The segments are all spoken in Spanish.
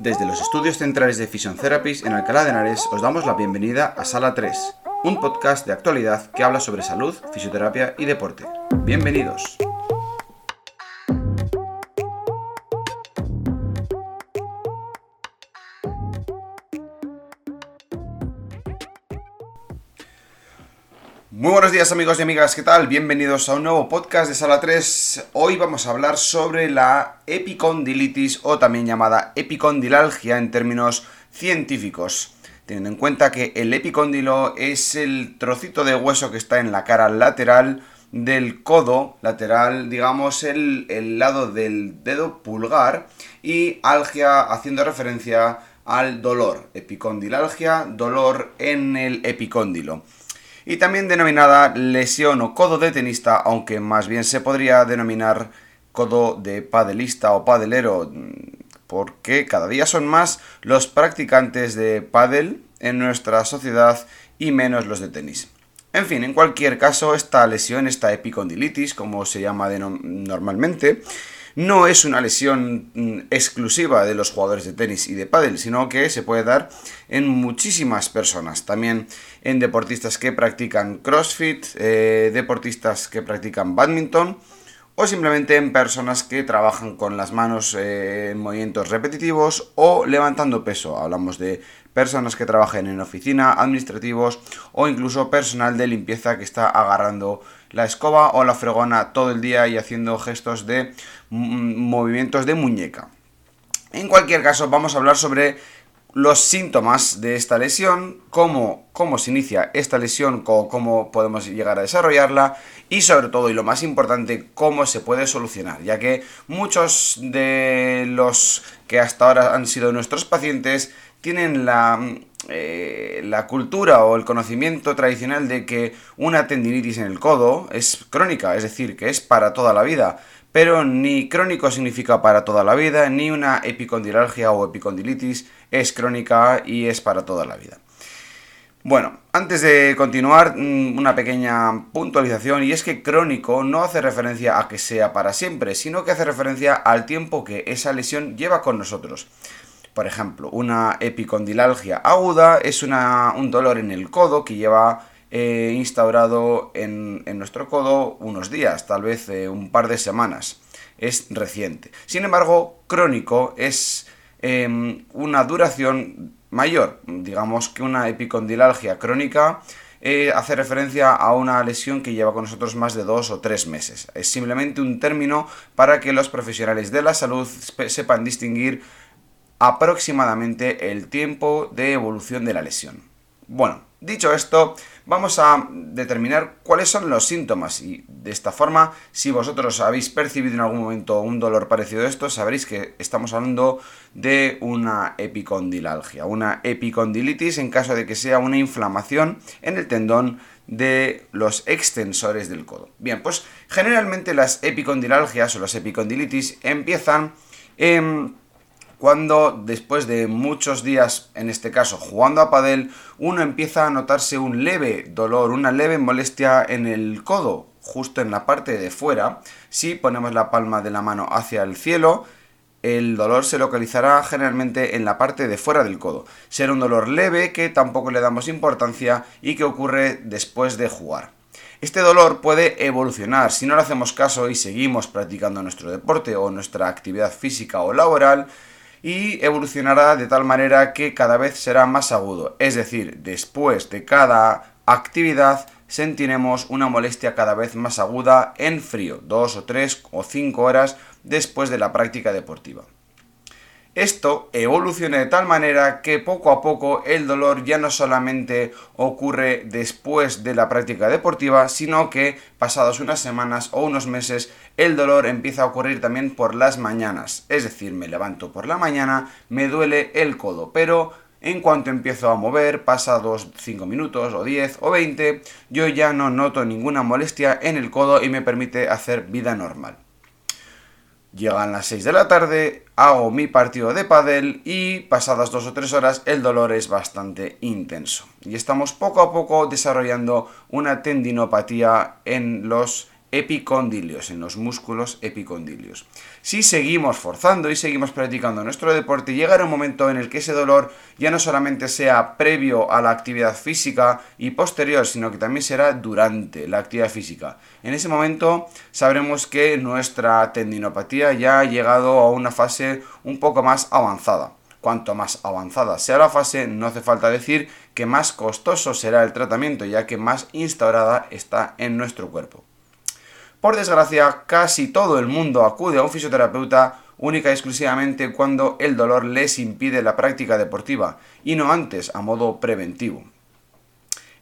Desde los estudios centrales de Fission Therapies en Alcalá de Henares os damos la bienvenida a Sala 3, un podcast de actualidad que habla sobre salud, fisioterapia y deporte. Bienvenidos. Buenos días amigos y amigas, ¿qué tal? Bienvenidos a un nuevo podcast de Sala 3. Hoy vamos a hablar sobre la epicondilitis o también llamada epicondilalgia en términos científicos. Teniendo en cuenta que el epicóndilo es el trocito de hueso que está en la cara lateral del codo, lateral, digamos, el, el lado del dedo pulgar, y algia haciendo referencia al dolor. Epicondilalgia, dolor en el epicóndilo y también denominada lesión o codo de tenista, aunque más bien se podría denominar codo de padelista o padelero, porque cada día son más los practicantes de padel en nuestra sociedad y menos los de tenis. En fin, en cualquier caso, esta lesión, esta epicondilitis, como se llama normalmente, no es una lesión mm, exclusiva de los jugadores de tenis y de pádel, sino que se puede dar en muchísimas personas. También en deportistas que practican CrossFit, eh, deportistas que practican badminton o simplemente en personas que trabajan con las manos eh, en movimientos repetitivos o levantando peso. Hablamos de personas que trabajan en oficina, administrativos o incluso personal de limpieza que está agarrando la escoba o la fregona todo el día y haciendo gestos de movimientos de muñeca. En cualquier caso, vamos a hablar sobre los síntomas de esta lesión, cómo, cómo se inicia esta lesión, cómo, cómo, podemos llegar a desarrollarla y sobre todo, y lo más importante, cómo se puede solucionar, ya que muchos de los que hasta ahora han sido nuestros pacientes tienen la, eh, la cultura o el conocimiento tradicional de que una tendinitis en el codo es crónica, es decir, que es para toda la vida. Pero ni crónico significa para toda la vida, ni una epicondilalgia o epicondilitis es crónica y es para toda la vida. Bueno, antes de continuar, mm, una pequeña puntualización y es que crónico no hace referencia a que sea para siempre, sino que hace referencia al tiempo que esa lesión lleva con nosotros. Por ejemplo, una epicondilalgia aguda es un dolor en el codo que lleva eh, instaurado en, nuestro codo unos días, tal vez eh, un par de semanas. Es reciente. Sin embargo, crónico es em, una duración mayor. Digamos que una epicondilalgia crónica eh, hace referencia a una lesión que lleva con nosotros más de dos o tres meses. Es simplemente un término para que los profesionales de la salud sepan distinguir aproximadamente el tiempo de evolución de la lesión. Bueno, dicho esto, vamos a determinar cuáles son los síntomas y de esta forma, si vosotros habéis percibido en algún momento un dolor parecido a esto, sabréis que estamos hablando de una epicondilalgia, una epicondilitis en caso de que sea una inflamación en el tendón de los extensores del codo. Bien, pues generalmente las epicondilalgias o las epicondilitis empiezan en cuando después de muchos días, en este caso jugando a padel, uno empieza a notarse un leve dolor, una leve molestia en el codo, justo en la parte de fuera. Si ponemos la palma de la mano hacia el cielo, el dolor se localizará generalmente en la parte de fuera del codo. Será un dolor leve que tampoco le damos importancia y que ocurre después de jugar. Este dolor puede evolucionar si no le hacemos caso y seguimos practicando nuestro deporte o nuestra actividad física o laboral y evolucionará de tal manera que cada vez será más agudo. Es decir, después de cada actividad sentiremos una molestia cada vez más aguda en frío, dos o tres o cinco horas después de la práctica deportiva. Esto evoluciona de tal manera que poco a poco el dolor ya no solamente ocurre después de la práctica deportiva, sino que pasados unas semanas o unos meses el dolor empieza a ocurrir también por las mañanas. Es decir, me levanto por la mañana, me duele el codo, pero en cuanto empiezo a mover, pasados 5 minutos o 10 o 20, yo ya no noto ninguna molestia en el codo y me permite hacer vida normal. Llegan las 6 de la tarde, hago mi partido de pádel y pasadas 2 o 3 horas el dolor es bastante intenso. Y estamos poco a poco desarrollando una tendinopatía en los epicondilios, en los músculos epicondilios. Si seguimos forzando y seguimos practicando nuestro deporte, llegará un momento en el que ese dolor ya no solamente sea previo a la actividad física y posterior, sino que también será durante la actividad física. En ese momento sabremos que nuestra tendinopatía ya ha llegado a una fase un poco más avanzada. Cuanto más avanzada sea la fase, no hace falta decir que más costoso será el tratamiento, ya que más instaurada está en nuestro cuerpo. Por desgracia, casi todo el mundo acude a un fisioterapeuta única y exclusivamente cuando el dolor les impide la práctica deportiva y no antes, a modo preventivo.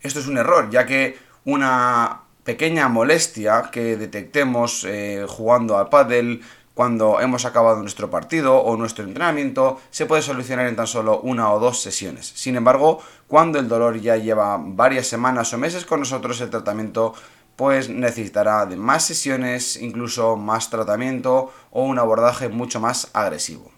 Esto es un error, ya que una pequeña molestia que detectemos eh, jugando al pádel cuando hemos acabado nuestro partido o nuestro entrenamiento se puede solucionar en tan solo una o dos sesiones. Sin embargo, cuando el dolor ya lleva varias semanas o meses con nosotros, el tratamiento pues necesitará de más sesiones, incluso más tratamiento o un abordaje mucho más agresivo.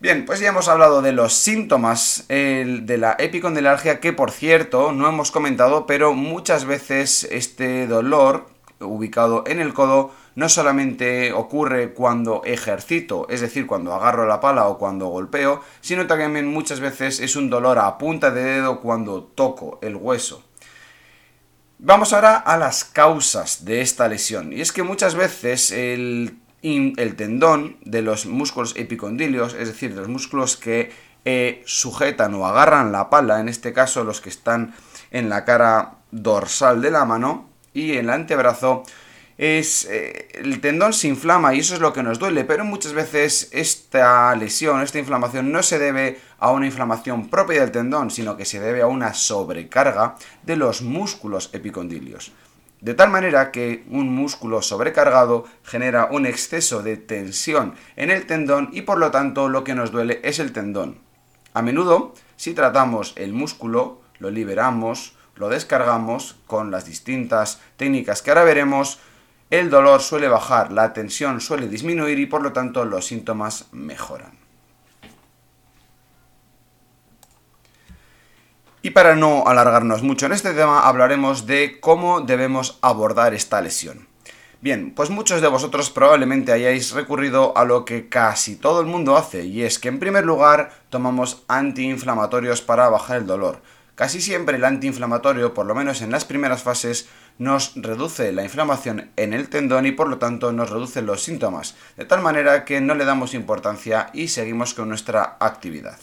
Bien, pues ya hemos hablado de los síntomas de la epicondylalgia que por cierto no hemos comentado, pero muchas veces este dolor ubicado en el codo no solamente ocurre cuando ejercito, es decir, cuando agarro la pala o cuando golpeo, sino también muchas veces es un dolor a punta de dedo cuando toco el hueso. Vamos ahora a las causas de esta lesión. Y es que muchas veces el, tendón de los músculos epicondilios, es decir, de los músculos que eh, sujetan o agarran la pala, en este caso los que están en la cara dorsal de la mano y en el antebrazo, es eh, el tendón se inflama y eso es lo que nos duele, pero muchas veces esta lesión, esta inflamación no se debe a una inflamación propia del tendón, sino que se debe a una sobrecarga de los músculos epicondilios. De tal manera que un músculo sobrecargado genera un exceso de tensión en el tendón y por lo tanto lo que nos duele es el tendón. A menudo, si tratamos el músculo, lo liberamos, lo descargamos con las distintas técnicas que ahora veremos, el dolor suele bajar, la tensión suele disminuir y por lo tanto los síntomas mejoran. Y para no alargarnos mucho en este tema, hablaremos de cómo debemos abordar esta lesión. Bien, pues muchos de vosotros probablemente hayáis recurrido a lo que casi todo el mundo hace, y es que en primer lugar tomamos antiinflamatorios para bajar el dolor. Casi siempre el antiinflamatorio, por lo menos en las primeras fases, nos reduce la inflamación en el tendón y por lo tanto nos reduce los síntomas, de tal manera que no le damos importancia y seguimos con nuestra actividad.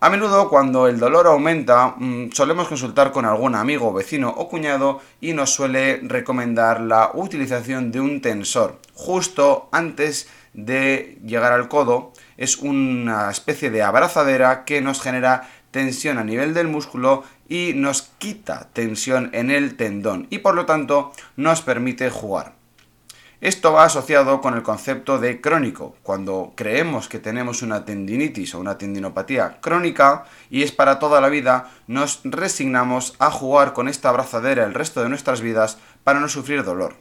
A menudo cuando el dolor aumenta mm, solemos consultar con algún amigo, vecino o cuñado y nos suele recomendar la utilización de un tensor justo antes de llegar al codo. Es una especie de abrazadera que nos genera tensión a nivel del músculo y nos quita tensión en el tendón y por lo tanto nos permite jugar. Esto va asociado con el concepto de crónico. Cuando creemos que tenemos una tendinitis o una tendinopatía crónica y es para toda la vida, nos resignamos a jugar con esta abrazadera el resto de nuestras vidas para no sufrir dolor.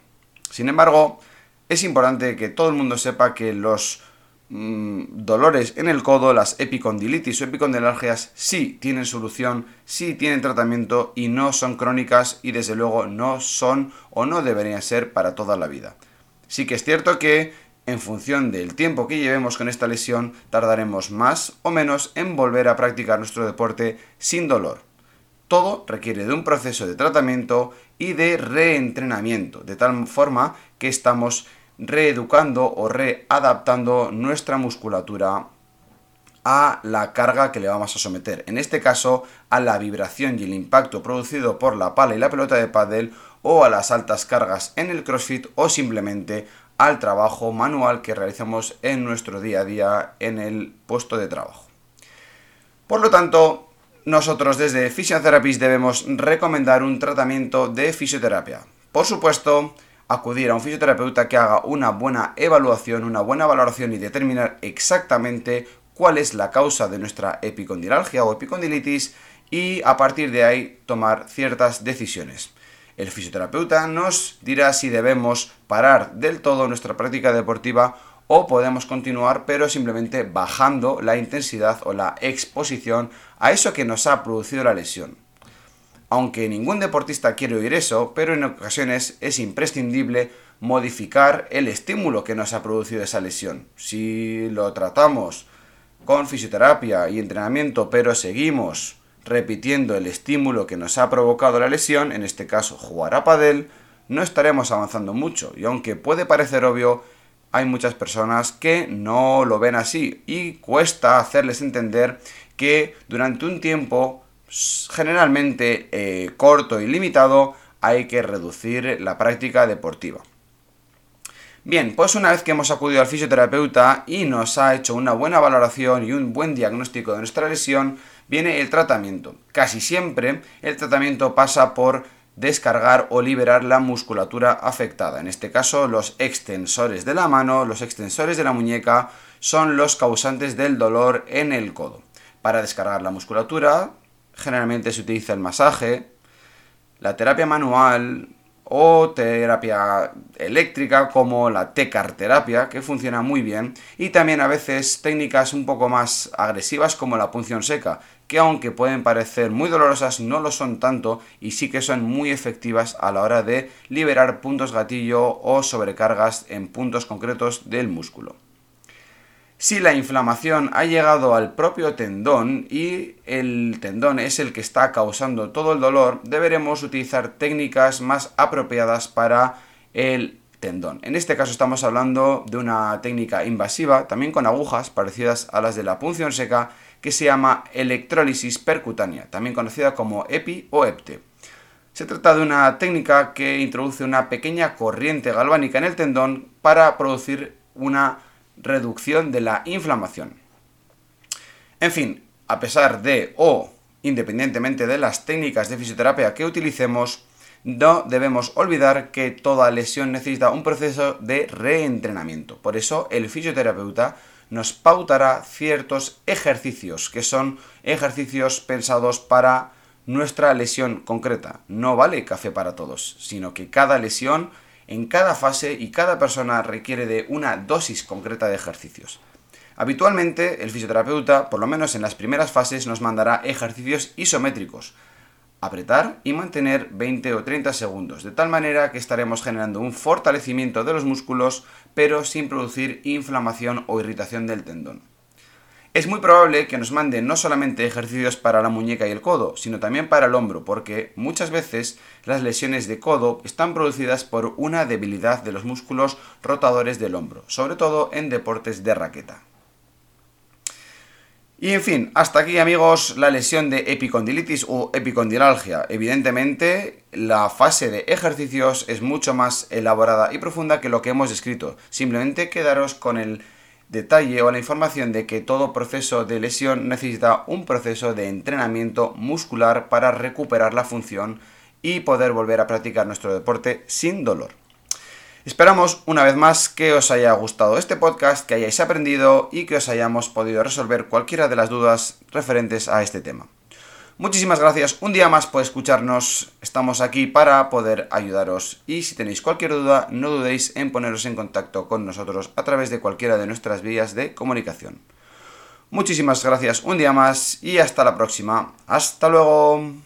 Sin embargo, es importante que todo el mundo sepa que los dolores en el codo, las epicondilitis o epicondylalgias sí tienen solución, sí tienen tratamiento y no son crónicas y desde luego no son o no deberían ser para toda la vida. Sí que es cierto que en función del tiempo que llevemos con esta lesión tardaremos más o menos en volver a practicar nuestro deporte sin dolor. Todo requiere de un proceso de tratamiento y de reentrenamiento, de tal forma que estamos reeducando o readaptando nuestra musculatura a la carga que le vamos a someter. En este caso, a la vibración y el impacto producido por la pala y la pelota de pádel o a las altas cargas en el CrossFit o simplemente al trabajo manual que realizamos en nuestro día a día en el puesto de trabajo. Por lo tanto, nosotros desde Physiotherapist debemos recomendar un tratamiento de fisioterapia. Por supuesto, acudir a un fisioterapeuta que haga una buena evaluación, una buena valoración y determinar exactamente cuál es la causa de nuestra epicondilalgia o epicondilitis y a partir de ahí tomar ciertas decisiones. El fisioterapeuta nos dirá si debemos parar del todo nuestra práctica deportiva o podemos continuar pero simplemente bajando la intensidad o la exposición a eso que nos ha producido la lesión. Aunque ningún deportista quiere oír eso, pero en ocasiones es imprescindible modificar el estímulo que nos ha producido esa lesión. Si lo tratamos con fisioterapia y entrenamiento, pero seguimos repitiendo el estímulo que nos ha provocado la lesión, en este caso jugar a padel, no estaremos avanzando mucho. Y aunque puede parecer obvio, hay muchas personas que no lo ven así y cuesta hacerles entender que durante un tiempo generalmente eh, corto y limitado hay que reducir la práctica deportiva. Bien, pues una vez que hemos acudido al fisioterapeuta y nos ha hecho una buena valoración y un buen diagnóstico de nuestra lesión, viene el tratamiento. Casi siempre el tratamiento pasa por descargar o liberar la musculatura afectada. En este caso, los extensores de la mano, los extensores de la muñeca son los causantes del dolor en el codo. Para descargar la musculatura, generalmente se utiliza el masaje, la terapia manual, o terapia eléctrica como la tecar terapia que funciona muy bien y también a veces técnicas un poco más agresivas como la punción seca que aunque pueden parecer muy dolorosas no lo son tanto y sí que son muy efectivas a la hora de liberar puntos gatillo o sobrecargas en puntos concretos del músculo. Si la inflamación ha llegado al propio tendón y el tendón es el que está causando todo el dolor, deberemos utilizar técnicas más apropiadas para el tendón. En este caso estamos hablando de una técnica invasiva, también con agujas parecidas a las de la punción seca, que se llama electrólisis percutánea, también conocida como EPI o EPTE. Se trata de una técnica que introduce una pequeña corriente galvánica en el tendón para producir una reducción de la inflamación. En fin, a pesar de o independientemente de las técnicas de fisioterapia que utilicemos, no debemos olvidar que toda lesión necesita un proceso de reentrenamiento. Por eso el fisioterapeuta nos pautará ciertos ejercicios, que son ejercicios pensados para nuestra lesión concreta. No vale café para todos, sino que cada lesión en cada fase y cada persona requiere de una dosis concreta de ejercicios. Habitualmente el fisioterapeuta, por lo menos en las primeras fases, nos mandará ejercicios isométricos, apretar y mantener 20 o 30 segundos, de tal manera que estaremos generando un fortalecimiento de los músculos, pero sin producir inflamación o irritación del tendón. Es muy probable que nos manden no solamente ejercicios para la muñeca y el codo, sino también para el hombro, porque muchas veces las lesiones de codo están producidas por una debilidad de los músculos rotadores del hombro, sobre todo en deportes de raqueta. Y en fin, hasta aquí amigos la lesión de epicondilitis o epicondilalgia. Evidentemente, la fase de ejercicios es mucho más elaborada y profunda que lo que hemos descrito. Simplemente quedaros con el detalle o la información de que todo proceso de lesión necesita un proceso de entrenamiento muscular para recuperar la función y poder volver a practicar nuestro deporte sin dolor. Esperamos una vez más que os haya gustado este podcast, que hayáis aprendido y que os hayamos podido resolver cualquiera de las dudas referentes a este tema. Muchísimas gracias un día más por escucharnos. Estamos aquí para poder ayudaros y si tenéis cualquier duda no dudéis en poneros en contacto con nosotros a través de cualquiera de nuestras vías de comunicación. Muchísimas gracias un día más y hasta la próxima. Hasta luego.